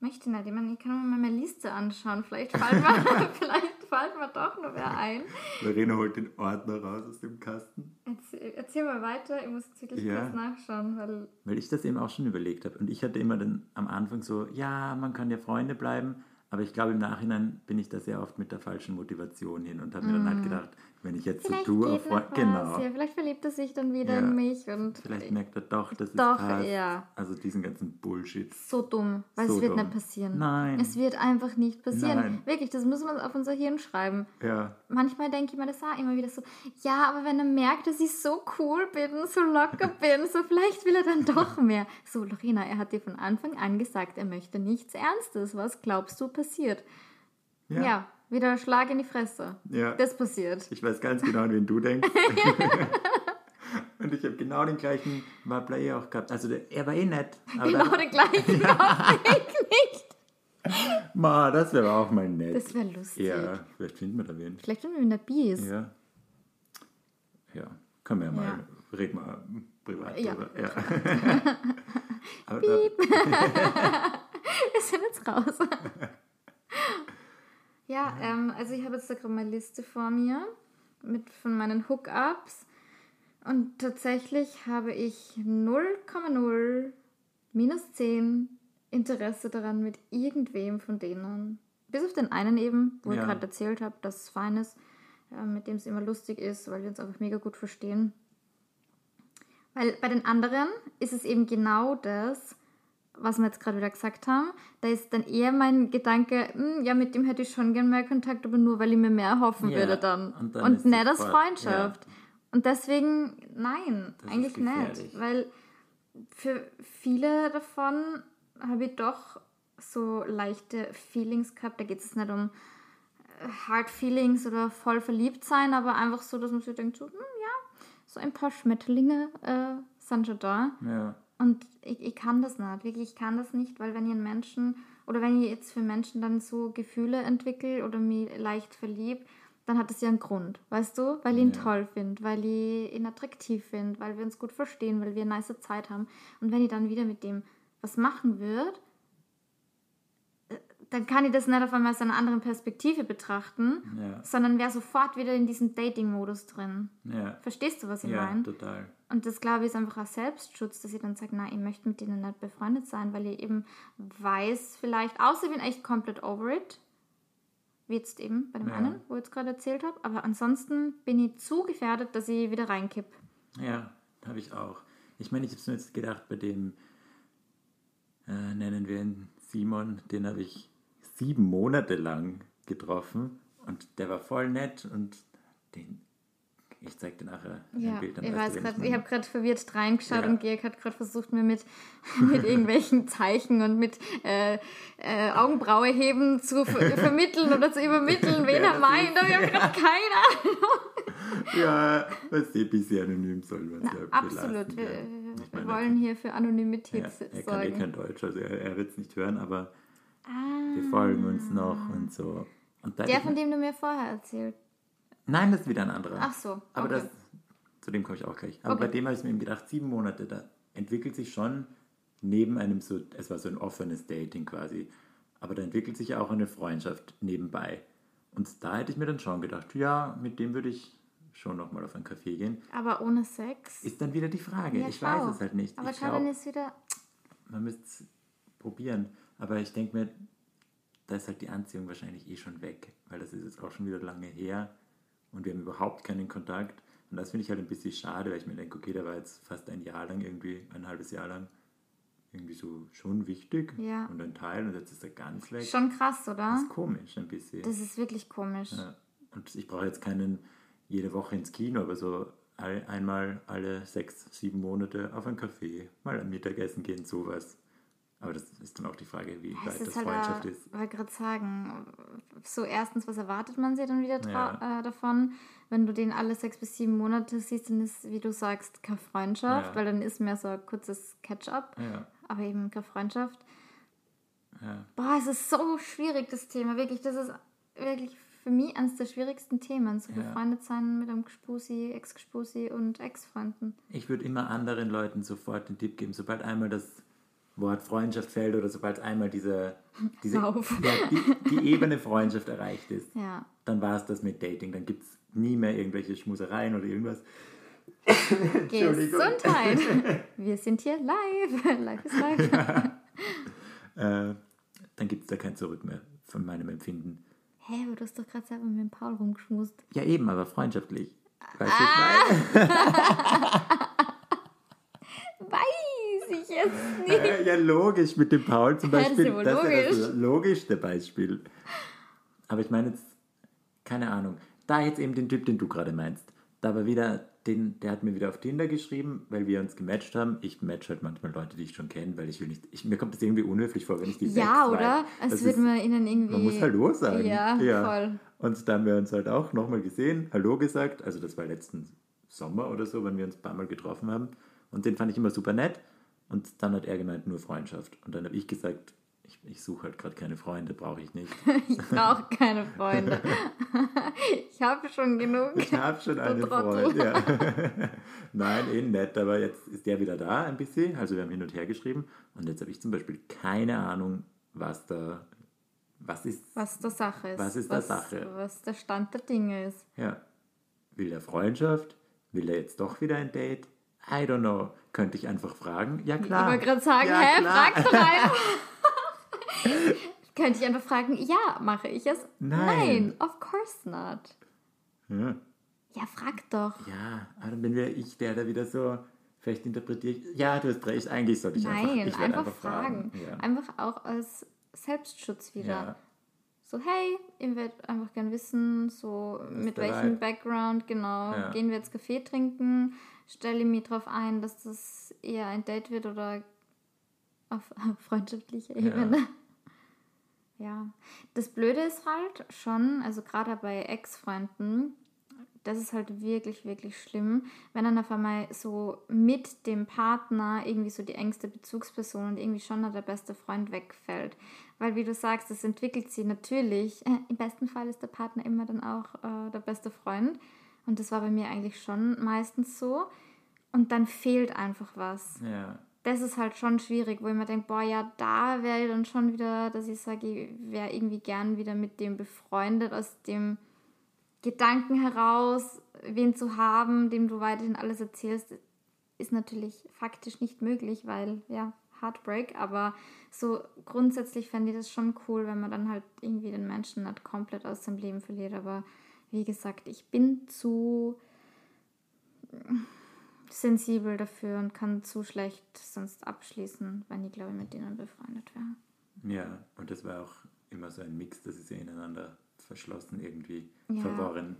Möchte nicht. Ich meine, ich kann mir mal meine Liste anschauen. Vielleicht fällt mir, vielleicht fällt mir doch noch wer ein. Verena holt den Ordner raus aus dem Kasten. Erzähl, erzähl mal weiter, ich muss jetzt wirklich Ja. kurz nachschauen, weil Weil ich das eben auch schon überlegt habe. Und ich hatte immer dann am Anfang so, ja, man kann ja Freunde bleiben. Aber ich glaube, im Nachhinein bin ich da sehr oft mit der falschen Motivation hin und habe mir dann halt gedacht, wenn ich jetzt so vielleicht tue geht auf was. Genau. Ja, vielleicht verliebt er sich dann wieder Ja. in mich und Vielleicht merkt er doch, dass es Doch, passt. ja. Also diesen ganzen Bullshit. so dumm, weil So es wird dumm. nicht passieren. Nein. Es wird einfach nicht passieren. Nein. Wirklich, das muss man auf unser Hirn schreiben. Ja. Manchmal denke ich mir das auch immer wieder so, ja, aber wenn er merkt, dass ich so cool bin, so locker bin, so vielleicht will er dann doch mehr. So, Lorena, er hat dir von Anfang an gesagt, er möchte nichts Ernstes. Was glaubst du passiert? Ja, Ja. Wieder ein Schlag in die Fresse. Ja. Das passiert. Ich weiß ganz genau, an wen du denkst. Und ich habe genau den gleichen Wappler eh auch gehabt. Also der, er war eh nett. Genau den gleichen ich nicht. Ma, das wäre auch mal nett. Das wäre lustig. ja, vielleicht finden wir da wen. Vielleicht, wenn wir in der Bi ist. Ja. Ja, können wir ja mal, Ja. reden wir privat Ja. drüber. Ja. Aber da, Wir sind jetzt raus. Ja, ähm, also ich habe jetzt da gerade meine Liste vor mir mit von meinen Hookups und tatsächlich habe ich 0,0 minus 10 Interesse daran mit irgendwem von denen. Bis auf den einen eben, wo ich Ja. gerade erzählt habe, dass es fein ist, äh, mit dem es immer lustig ist, weil wir uns einfach mega gut verstehen. Weil bei den anderen ist es eben genau das, was wir jetzt gerade wieder gesagt haben. Da ist dann eher mein Gedanke, "Hm, ja, mit dem hätte ich schon gern mehr Kontakt, aber nur, weil ich mir mehr erhoffen Ja, würde dann. und Und, dann ist nicht als Freundschaft. Und deswegen, nein, Das eigentlich nicht. Weil für viele davon habe ich doch so leichte Feelings gehabt. Da geht es nicht um äh, Hard Feelings oder voll verliebt sein, aber einfach so, dass man sich denkt, so, hm, ja, so ein paar Schmetterlinge äh, sind schon da. ja, Und ich, ich kann das nicht, wirklich, ich kann das nicht, weil wenn ich einen Menschen oder wenn ich jetzt für Menschen dann so Gefühle entwickle oder mich leicht verlieb, dann hat das ja einen Grund, weißt du? Weil ich ihn Ja. toll finde, weil ich ihn attraktiv finde, weil wir uns gut verstehen, weil wir eine nice Zeit haben. Und wenn ich dann wieder mit dem was machen würde, äh, dann kann ich das nicht auf einmal aus einer anderen Perspektive betrachten, ja, sondern wäre sofort wieder in diesem Dating-Modus drin. ja, Verstehst du, was ich ja, meine? total. Und das, glaube ich, ist einfach ein Selbstschutz, dass ich dann sage, nein, ich möchte mit denen nicht befreundet sein, weil ich eben weiß vielleicht, außer ich bin echt komplett over it, wie jetzt eben bei dem Ja. einen, wo ich jetzt gerade erzählt habe, aber ansonsten bin ich zu gefährdet, dass ich wieder reinkipp. Ja, habe ich auch. Ich meine, ich habe mir jetzt gedacht, bei dem, äh, nennen wir ihn Simon, den habe ich sieben Monate lang getroffen und der war voll nett und den, ich zeig dir nachher ein Ja, Bild. dann ich weiß meine. ich habe gerade verwirrt reingeschaut Ja. und Georg hat gerade versucht, mir mit, mit irgendwelchen Zeichen und mit äh, äh, Augenbraue heben zu ver vermitteln oder zu übermitteln, wen er das meint. ist. Aber ich habe gerade keine Ahnung. Ja, was eh bisschen anonym soll man ja Absolut. Wir, ja. wir wollen hier für Anonymität Ja, er kann eh sorgen. kein Deutsch, also er, er wird es nicht hören, aber Ah, wir folgen uns noch und so. Und der, von dem du mir vorher erzählt Nein, das ist wieder ein anderer. Ach so, Aber okay. das, zu dem komme ich auch gleich. Aber Okay. bei dem habe ich mir eben gedacht, sieben Monate, da entwickelt sich schon neben einem so, es war so ein offenes Dating quasi, aber da entwickelt sich ja auch eine Freundschaft nebenbei. Und da hätte ich mir dann schon gedacht, ja, mit dem würde ich schon nochmal auf einen Kaffee gehen. Aber ohne Sex? Ist dann wieder die Frage. Ja, ich schau. weiß es halt nicht. Aber ich schau, dann ist wieder... man müsste es probieren. Aber ich denke mir, da ist halt die Anziehung wahrscheinlich eh schon weg, weil das ist jetzt auch schon wieder lange her und wir haben überhaupt keinen Kontakt. Und das finde ich halt ein bisschen schade, weil ich mir denke, okay, der war jetzt fast ein Jahr lang irgendwie, ein halbes Jahr lang irgendwie so schon wichtig Ja. und ein Teil und jetzt ist er ganz weg. Schon krass, oder? Das ist komisch ein bisschen. Das ist wirklich komisch. Ja. Und ich brauche jetzt keinen jede Woche ins Kino, aber so all, einmal alle sechs, sieben Monate auf ein Café, mal am Mittagessen gehen, sowas. Aber das ist dann auch die Frage, wie weit das halt, Freundschaft äh, ist. wollte gerade sagen, so erstens, was erwartet man sich dann wieder Ja. äh, davon? Wenn du den alle sechs bis sieben Monate siehst, dann ist, wie du sagst, keine Freundschaft, Ja. weil dann ist mehr so ein kurzes Catch-up, Ja, aber eben keine Freundschaft. Boah, es ist so schwierig, das Thema. Wirklich, das ist wirklich für mich eines der schwierigsten Themen, so befreundet sein mit einem Gespusi, Ex-Gespusi und Ex-Freunden. Ich würde immer anderen Leuten sofort den Tipp geben, sobald einmal das Wort Freundschaft fällt oder sobald einmal diese, diese ja, die, die Ebene Freundschaft erreicht ist, Ja. dann war es das mit Dating. Dann gibt es nie mehr irgendwelche Schmusereien oder irgendwas. Gesundheit! Wir sind hier live. Live ist live. Äh, dann gibt es da kein Zurück mehr von meinem Empfinden. Hä, aber du hast doch gerade selber mit dem Paul rumgeschmust. Ja, eben, aber freundschaftlich. Weißt du, ich meine? Weiß ich jetzt nicht. Äh, Ja, logisch, mit dem Paul zum Ja, Beispiel. ja das ist ja logisch. das logischste Beispiel. Aber ich meine jetzt, keine Ahnung, da jetzt eben den Typ, den du gerade meinst. Da war wieder, den, der hat mir wieder auf Tinder geschrieben, weil wir uns gematcht haben. Ich match halt manchmal Leute, die ich schon kenne, weil ich will nicht, ich, mir kommt das irgendwie unhöflich vor, wenn ich die Ja, oder? Würde ist- man ihnen irgendwie. Man muss Hallo sagen. Ja, voll. Und da haben wir uns halt auch nochmal gesehen, Hallo gesagt. Also das war letzten Sommer oder so, wenn wir uns ein paar Mal getroffen haben. Und den fand ich immer super nett. Und dann hat er gemeint, nur Freundschaft. Und dann habe ich gesagt, ich, ich suche halt gerade keine Freunde, brauche ich nicht. Ich brauche keine Freunde. ich habe schon genug. Ich habe schon einen Trottel. Freund. Ja. Nein, eh nett, aber jetzt ist der wieder da ein bisschen. Also wir haben hin und her geschrieben. Und jetzt habe ich zum Beispiel keine Ahnung, was da, was ist, Was der Sache ist. Was ist der was, Sache? Was der Stand der Dinge ist. Ja. Will er Freundschaft? Will er jetzt doch wieder ein Date? I don't know. Könnte ich einfach fragen? Ja, klar. Ich wollte gerade sagen, ja, hä, klar. frag doch einfach. Könnte ich einfach fragen, ja, mache ich es? Nein. of course not. Ja, Ja, frag doch. ja, aber dann bin wir ich, der da wieder so, vielleicht interpretiere ich, ja, du hast recht, eigentlich sollte ich einfach, Nein, ich werde einfach, fragen. Ja. Einfach auch als Selbstschutz wieder. ja. So, hey, ich würde einfach gern wissen, so mit der welchem? Background, genau, gehen wir jetzt Kaffee trinken, stelle ich mich darauf ein, dass das eher ein Date wird oder auf freundschaftlicher Ja. Ebene. Ja. Das Blöde ist halt schon, also gerade bei Ex-Freunden, das ist halt wirklich, wirklich schlimm, wenn dann auf einmal so mit dem Partner irgendwie so die engste Bezugsperson und irgendwie schon der beste Freund wegfällt. Weil, wie du sagst, das entwickelt sie natürlich. Äh, Im besten Fall ist der Partner immer dann auch äh, der beste Freund. Und das war bei mir eigentlich schon meistens so. Und dann fehlt einfach was. ja. Das ist halt schon schwierig, wo ich mir denke, boah, ja, da wäre ich dann schon wieder, dass ich sage, ich wäre irgendwie gern wieder mit dem befreundet, aus dem Gedanken heraus, wen zu haben, dem du weiterhin alles erzählst, ist natürlich faktisch nicht möglich, weil, ja, Heartbreak, aber so grundsätzlich fände ich das schon cool, wenn man dann halt irgendwie den Menschen nicht komplett aus seinem Leben verliert, aber wie gesagt, ich bin zu sensibel dafür und kann zu schlecht sonst abschließen, wenn ich, glaube ich, mit denen befreundet wäre. Ja, und das war auch immer so ein Mix, das ist ja ineinander verschlossen irgendwie, Ja. verworren.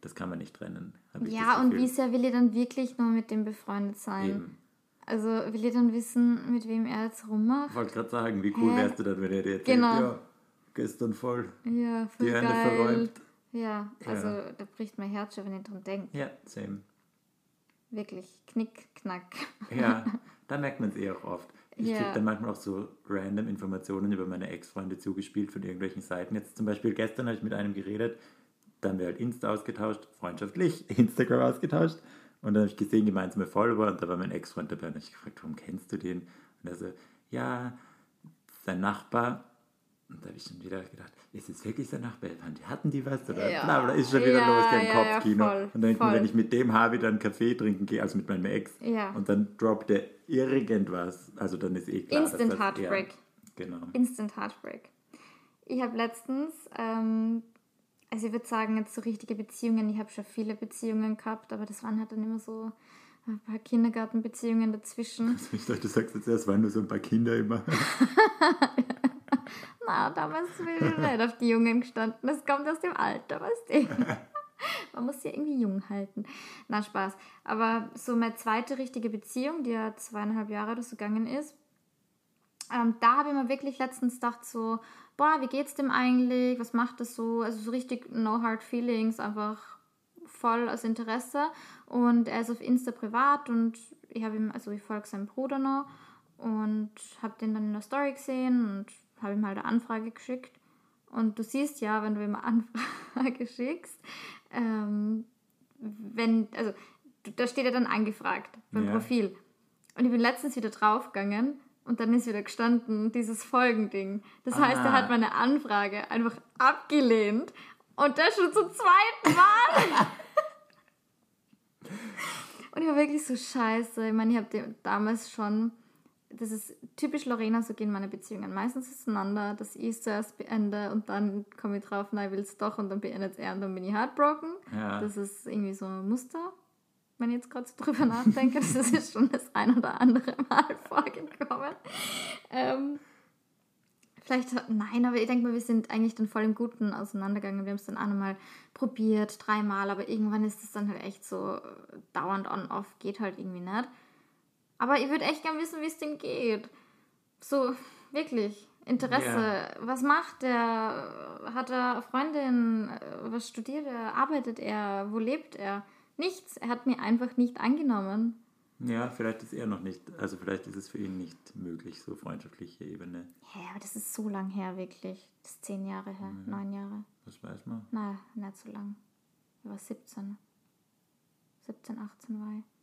Das kann man nicht trennen. Ja, und wie sehr will ich dann wirklich nur mit dem befreundet sein? Eben. Also will ich dann wissen, mit wem er jetzt rummacht? Ich wollte gerade sagen, wie cool Hä? wärst du dann, wenn er dir erzählt, Genau. ja, gestern voll Ja, voll die Hände verräumt. Ja, also Ja. da bricht mein Herz schon, wenn ich dran denke. Ja, same. Wirklich, knick, knack. Ja, da merkt man es eh auch oft. Ich Ja. kriege dann manchmal auch so random Informationen über meine Ex-Freunde zugespielt von irgendwelchen Seiten. Jetzt zum Beispiel gestern habe ich mit einem geredet, dann haben wir halt Insta ausgetauscht, freundschaftlich, Instagram ausgetauscht. Und dann habe ich gesehen, gemeinsame Follower und da war mein Ex-Freund dabei. Und habe ich gefragt, warum kennst du den? Und er so, ja, sein Nachbar. Und da habe ich schon wieder gedacht, ist es wirklich sein Nachbar? Hatten die was? Oder Ja. bla bla, ist schon wieder Ja, los, der ja, ja, Kopfkino. voll, und dann denke ich mir, wenn ich mit dem Harvey dann Kaffee trinken gehe, also mit meinem Ex, Ja. und dann droppt er irgendwas, also dann ist eh klar, Instant das, Heartbreak. Ja, genau. Instant Heartbreak. Ich habe letztens, ähm, also ich würde sagen, jetzt so richtige Beziehungen, ich habe schon viele Beziehungen gehabt, aber das waren halt dann immer so ein paar Kindergartenbeziehungen dazwischen. Ich dachte, du sagst jetzt, es waren nur so ein paar Kinder immer. Na, damals nicht auf die Jungen gestanden. Das kommt aus dem Alter, weißt du. Man muss sie irgendwie jung halten. Na, Spaß. Aber so meine zweite richtige Beziehung, die ja zweieinhalb Jahre oder so gegangen ist, ähm, da habe ich mir wirklich letztens gedacht so, boah, wie geht's dem eigentlich? Was macht das so? Also so richtig no hard feelings, einfach voll aus Interesse. Und er ist auf Insta privat und ich habe ihm, also ich folge seinem Bruder noch und habe den dann in der Story gesehen und habe ihm halt eine Anfrage geschickt. Und du siehst ja, wenn du ihm eine Anfrage schickst, ähm, wenn, also da steht ja dann angefragt beim Ja. Profil. Und ich bin letztens wieder draufgegangen und dann ist wieder gestanden, dieses Folgending. Das heißt, er Ah. hat meine Anfrage einfach abgelehnt. Und das schon zum zweiten Mal. und ich war wirklich so scheiße. Ich meine, ich habe damals schon, das ist typisch Lorena, so gehen meine Beziehungen meistens auseinander, dass ich es zuerst beende und dann komme ich drauf, nein, will es doch und dann beendet er und dann bin ich heartbroken. Ja. Das ist irgendwie so ein Muster, wenn ich jetzt gerade so drüber nachdenke. Das ist schon das ein oder andere Mal vorgekommen. Ähm, vielleicht, nein, aber ich denke mal, wir sind eigentlich dann voll im Guten auseinandergegangen. Wir haben es dann auch nochmal probiert, dreimal, aber irgendwann ist es dann halt echt so dauernd on-off, geht halt irgendwie nicht. Aber ich würde echt gern wissen, wie es dem geht. So, wirklich. Interesse. Ja. Was macht er? Hat er Freundin? Was studiert er? Arbeitet er? Wo lebt er? Nichts. Er hat mir einfach nicht angenommen. Ja, vielleicht ist er noch nicht, also vielleicht ist es für ihn nicht möglich, so freundschaftliche Ebene. Hä, aber das ist so lang her, wirklich. Das ist zehn Jahre her, neun Jahre. Das weiß man. Nein, nicht so lang. Ich war 17. 17, 18 war ich.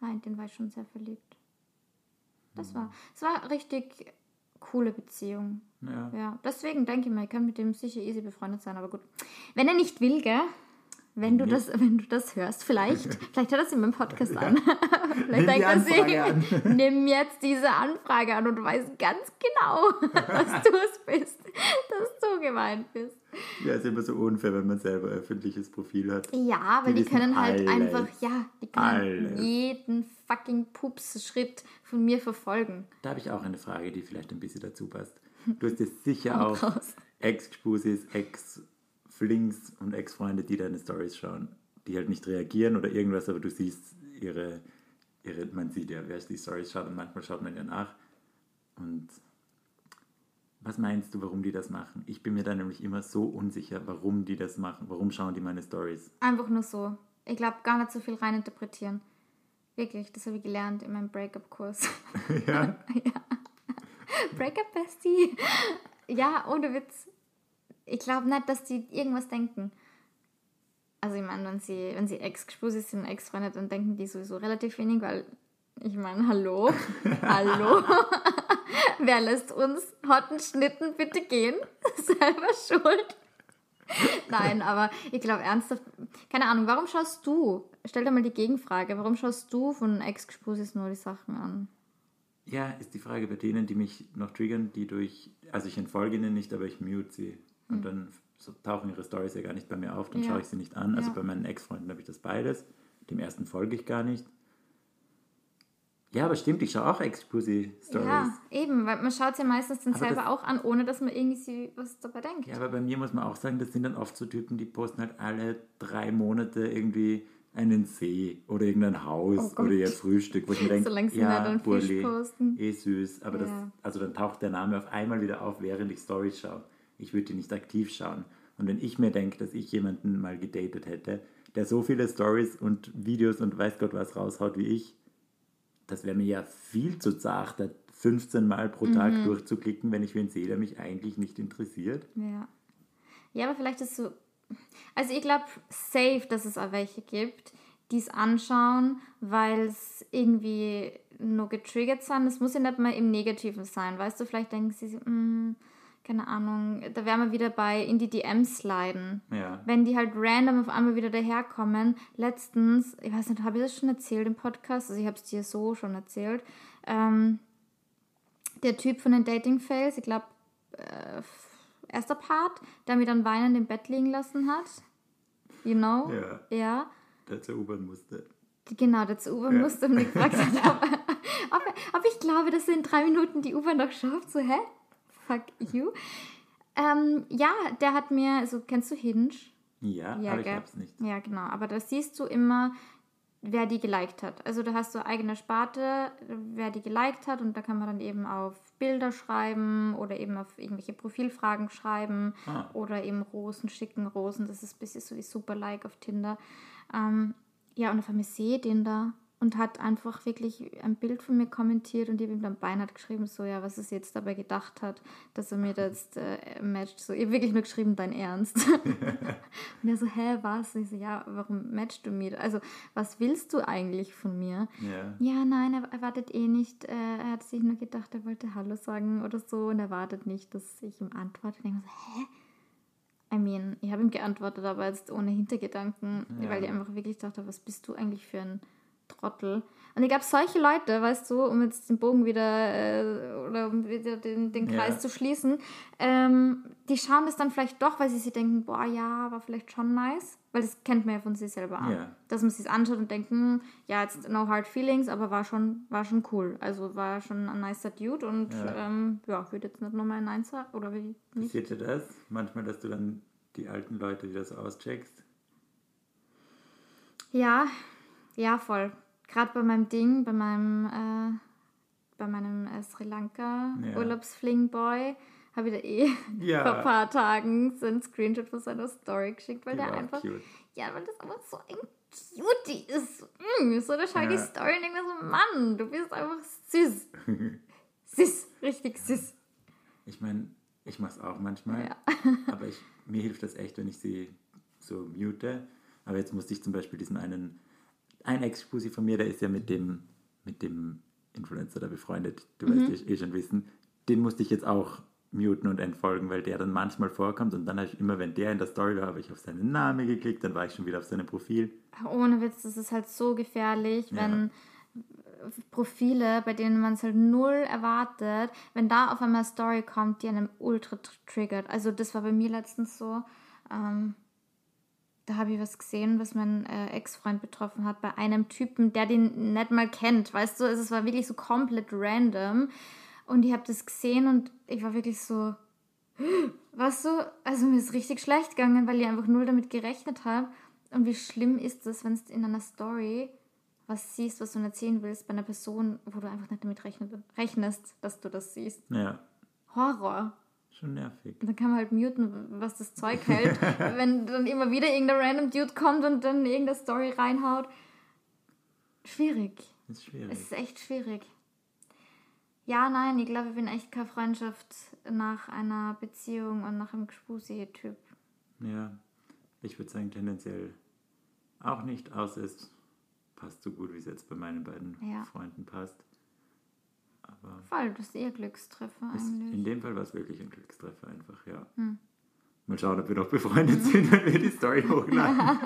Ja. Nein, den war ich schon sehr verliebt. Das war, es war eine richtig coole Beziehung. Ja. Ja, deswegen denke ich mal, ich kann mit dem sicher easy befreundet sein, aber gut. Wenn er nicht will, gell? Wenn du, das, wenn du das hörst, vielleicht, vielleicht hört er es in meinem Podcast an. vielleicht denkt er sich, nimm jetzt diese Anfrage an und du weißt ganz genau, dass du es bist, dass du gemeint bist. Ja, ist immer so unfair, wenn man selber ein öffentliches Profil hat. Ja, weil Die die, können halt alles. einfach, ja, die können Alles. jeden fucking Pups-Schritt von mir verfolgen. Da habe ich auch eine Frage, die vielleicht ein bisschen dazu passt. Du hast jetzt sicher auch. Ex-Spusis, Ex-Flings und Ex-Freunde, die deine Stories schauen, die halt nicht reagieren oder irgendwas, aber du siehst ihre, ihre man sieht ja, wer die Stories schaut und manchmal schaut man ja nach. Und was meinst du, warum die das machen? Ich bin mir da nämlich immer so unsicher, warum die das machen. Warum schauen die meine Stories? Einfach nur so. Ich glaube, gar nicht so viel reininterpretieren. Wirklich, das habe ich gelernt in meinem Breakup-Kurs. Ja. Breakup Bestie. Ja, ohne Witz. Ich glaube nicht, dass die irgendwas denken. Also ich meine, wenn sie, wenn sie Ex-Spusis sind, Ex-Freunde, dann denken die sowieso relativ wenig, weil ich meine, hallo, hallo. Wer lässt uns Hotten Schnitten bitte gehen? Selber schuld. Nein, aber ich glaube ernsthaft, keine Ahnung, warum schaust du, stell dir mal die Gegenfrage, warum schaust du von Ex-Spusis nur die Sachen an? Ja, ist die Frage bei denen, die mich noch triggern, die durch, also ich entfolge ihnen nicht, aber ich mute sie. Und dann so tauchen ihre Stories ja gar nicht bei mir auf, dann Ja. schaue ich sie nicht an. Also Ja. bei meinen Ex-Freunden habe ich das beides. Dem ersten folge ich gar nicht. Ja, aber stimmt, ich schaue auch Ex-Pussy-Stories. Ja, eben, weil man schaut es ja meistens dann Aber selber das- auch an, ohne dass man irgendwie was dabei denkt. Ja, aber bei mir muss man auch sagen, das sind dann oft so Typen, die posten halt alle drei Monate irgendwie einen See oder irgendein Haus Oh oder ihr Frühstück, wo ich mir denke, Solange sie ja, nicht Burli, posten. eh süß, aber das, Ja. also dann taucht der Name auf einmal wieder auf, während ich Stories schaue. Ich würde die nicht aktiv schauen. Und wenn ich mir denke, dass ich jemanden mal gedatet hätte, der so viele Stories und Videos und weiß Gott was raushaut wie ich, das wäre mir ja viel zu zart, da 15 Mal pro Tag Mhm. durchzuklicken, wenn ich wen sehe, der mich eigentlich nicht interessiert. Ja. Ja, aber vielleicht ist so. Also ich glaube safe, dass es auch welche gibt, die es anschauen, weil es irgendwie nur getriggert sind. Es muss ja nicht mal im Negativen sein. Weißt du, vielleicht denken sie, sich, "Mm, keine Ahnung, da wären wir wieder bei in die DMs sliden. Ja. Wenn die halt random auf einmal wieder daherkommen. Letztens, ich weiß nicht, habe ich das schon erzählt im Podcast? Also ich habe es dir so schon erzählt. Ähm, der Typ von den Dating Fails, ich glaube, äh, erster Part, der mich dann weinend im Bett liegen lassen hat. You know? Ja. Ja. der zur U-Bahn musste. Genau, der zur U-Bahn Ja. musste und gefragt hat, ob, ob, ob ich glaube, dass er in drei Minuten die U-Bahn noch schafft. So, hä? Fuck you. Ähm, ja, der hat mir, also kennst du Hinge? Ja, Ja, aber ich hab's nicht. Ja, genau. Aber da siehst du immer, wer die geliked hat. Also da hast du eigene Sparte, wer die geliked hat und da kann man dann eben auf Bilder schreiben oder eben auf irgendwelche Profilfragen schreiben Ah. oder eben Rosen schicken. Rosen, das ist ein bisschen so wie Super Like auf Tinder. Ähm, ja, und auf einmal sehe ich den da und hat einfach wirklich ein Bild von mir kommentiert und ich habe ihm dann Beinhard geschrieben, so ja, was es jetzt dabei gedacht hat, dass er mir da jetzt äh, matcht. So, ich habe wirklich nur geschrieben, dein Ernst. und er so, hä, was? Und ich so, ja, warum matchst du mir? Also, was willst du eigentlich von mir? Ja. Ja, nein, er erwartet eh nicht. Äh, er hat sich nur gedacht, er wollte Hallo sagen oder so und er wartet nicht, dass ich ihm antworte. Ich denke so, hä? I mean, ich habe ihm geantwortet, aber jetzt ohne Hintergedanken, Ja. weil ich einfach wirklich dachte, was bist du eigentlich für ein Trottel? Und ich glaube, solche Leute, weißt du, um jetzt den Bogen wieder äh, oder um wieder den, den Kreis Ja. zu schließen, ähm, die schauen das dann vielleicht doch, weil sie sich denken, boah, ja, war vielleicht schon nice. Weil das kennt man ja von sich selber an. Ja. Dass man sich anschaut und denkt, hm, ja, jetzt no hard feelings, aber war schon, war schon cool. Also war schon ein nicer Dude und Ja. ähm, ja würde jetzt nicht nochmal ein Nein sagen. Oder wie nicht? Passiert dir das? Manchmal, dass du dann die alten Leute wieder so auscheckst? Ja, ja, voll. Gerade bei meinem Ding, bei meinem, äh, bei meinem äh, Sri Lanka Ja. Urlaubsflingboy, habe ich da eh Ja. vor ein paar Tagen so einen Screenshot von seiner Story geschickt, weil Die der einfach, cute. ja, weil das einfach so ein Cutie ist. Mm, so, da schaue ich die Ja. Story und denke mir so, Mann, du bist einfach süß. süß, richtig süß. Ich meine, ich mache es auch manchmal, Ja. aber ich, mir hilft das echt, wenn ich sie so mute. Aber jetzt musste ich zum Beispiel diesen einen, ein Ex-Spusi von mir, der ist ja mit dem, mit dem Influencer da befreundet, du Mhm. weißt ja eh schon wissen, den musste ich jetzt auch muten und entfolgen, weil der dann manchmal vorkommt und dann habe ich immer, wenn der in der Story war, habe ich auf seinen Namen geklickt, dann war ich schon wieder auf seinem Profil. Ohne Witz, das ist halt so gefährlich, Ja. wenn Profile, bei denen man es halt null erwartet, wenn da auf einmal eine Story kommt, die einem ultra tr- triggert. Also das war bei mir letztens so. Ähm, da habe ich was gesehen, was mein äh, Ex-Freund betroffen hat, bei einem Typen, der den nicht mal kennt, weißt du? Also es war wirklich so komplett random. Und ich habe das gesehen und ich war wirklich so, weißt du, also mir ist richtig schlecht gegangen, weil ich einfach null damit gerechnet habe. Und wie schlimm ist das, wenn du in einer Story was siehst, was du nicht sehen willst, bei einer Person, wo du einfach nicht damit rechnest, dass du das siehst. Ja, Horror. Schon nervig. Dann kann man halt muten, was das Zeug hält, wenn dann immer wieder irgendein random Dude kommt und dann irgendeine Story reinhaut. Schwierig. Ist schwierig. Es ist echt schwierig. Ja, nein, ich glaube, ich bin echt keine Freundschaft nach einer Beziehung und nach einem Gespusi-Typ. Ja, ich würde sagen tendenziell auch nicht, außer es passt so gut, wie es jetzt bei meinen beiden Ja. Freunden passt. Aber Voll, das ist eher Glückstreffer eigentlich. in dem Fall war es wirklich ein Glückstreffer einfach, ja. Hm. Mal schauen, ob wir noch befreundet sind, wenn wir die Story hochladen.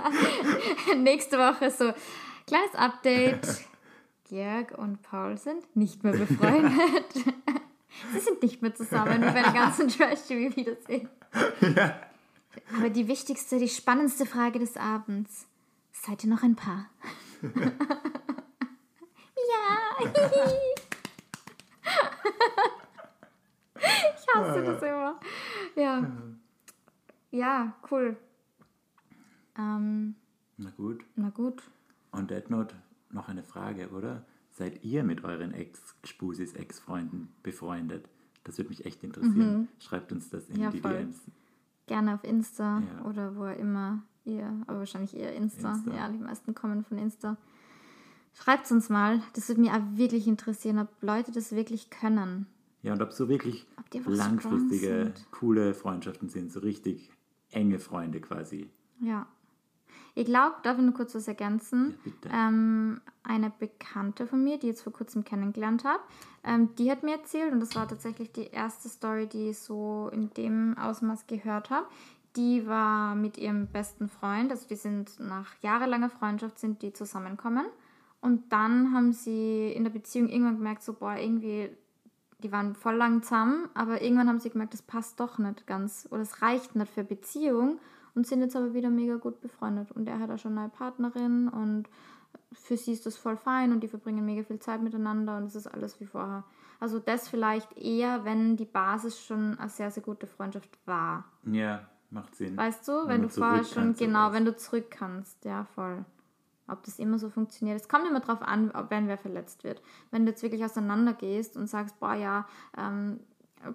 Nächste Woche so, kleines Update. Georg und Paul sind nicht mehr befreundet. Sie sind nicht mehr zusammen, wie bei der ganzen Trash-TV wiedersehen. Aber die wichtigste, die spannendste Frage des Abends. Seid ihr noch ein Paar? ja. ich hasse das immer. Ja. Ja, cool. Ähm, Na gut. na gut. On that note noch eine Frage, oder? Seid ihr mit euren Ex-Spusis, Ex-Freunden befreundet? Das würde mich echt interessieren. Schreibt uns das in Mhm. Ja, die voll. DMs. Gerne auf Insta Ja. oder wo immer ihr, aber wahrscheinlich eher Insta. Insta. Ja, die meisten kommen von Insta. Schreibt uns mal. Das würde mich auch wirklich interessieren, ob Leute das wirklich können. Ja, und ob so wirklich Ob langfristige, coole Freundschaften sind, so richtig enge Freunde quasi. Ja. Ich glaube, darf ich nur kurz was ergänzen? Ja, bitte. Ähm, eine Bekannte von mir, die ich jetzt vor kurzem kennengelernt habe, ähm, die hat mir erzählt, und das war tatsächlich die erste Story, die ich so in dem Ausmaß gehört habe. Die war mit ihrem besten Freund, also die sind nach jahrelanger Freundschaft sind die zusammengekommen. Und dann haben sie in der Beziehung irgendwann gemerkt, so, boah, irgendwie, die waren voll lang zusammen, aber irgendwann haben sie gemerkt, das passt doch nicht ganz oder es reicht nicht für Beziehung und sind jetzt aber wieder mega gut befreundet. Und er hat auch schon eine Partnerin und für sie ist das voll fein und die verbringen mega viel Zeit miteinander und es ist alles wie vorher. Also das vielleicht eher, wenn die Basis schon eine sehr, sehr gute Freundschaft war. Ja, macht Sinn. Weißt du, Wenn wenn, du vorher schon, genau, wenn du zurück kannst, ja, voll. Ob das immer so funktioniert. Es kommt immer drauf an, wenn wer verletzt wird. Wenn du jetzt wirklich auseinander gehst und sagst, boah, ja, ähm,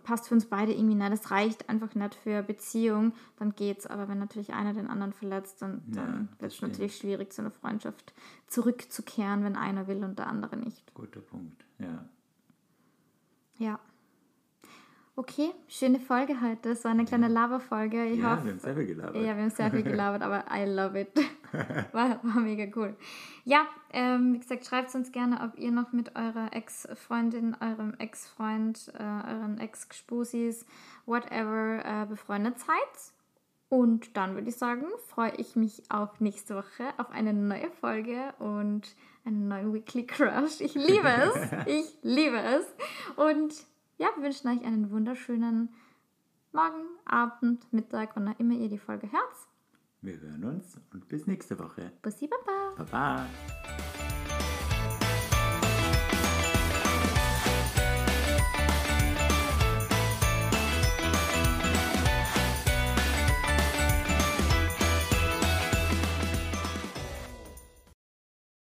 passt für uns beide irgendwie nicht, das reicht einfach nicht für Beziehung, dann geht's. Aber wenn natürlich einer den anderen verletzt, dann, Ja, dann wird es natürlich schwierig, zu einer Freundschaft zurückzukehren, wenn einer will und der andere nicht. Guter Punkt, ja. Ja. Okay, schöne Folge heute. Es war eine kleine Laberfolge. Ich Ja, hoffe, wir haben selber gelabert. Ja, wir haben sehr viel gelabert, aber I love it. War, war mega cool. Ja, ähm, wie gesagt, schreibt uns gerne, ob ihr noch mit eurer Ex-Freundin, eurem Ex-Freund, äh, euren Ex-Gespusis, whatever, äh, befreundet seid. Und dann würde ich sagen, freue ich mich auf nächste Woche, auf eine neue Folge und einen neuen Weekly Crush. Ich liebe es. Ich liebe es. Und ja, wir wünschen euch einen wunderschönen Morgen, Abend, Mittag, wann auch immer ihr die Folge hört. Wir hören uns und bis nächste Woche. Bussi Baba. Baba.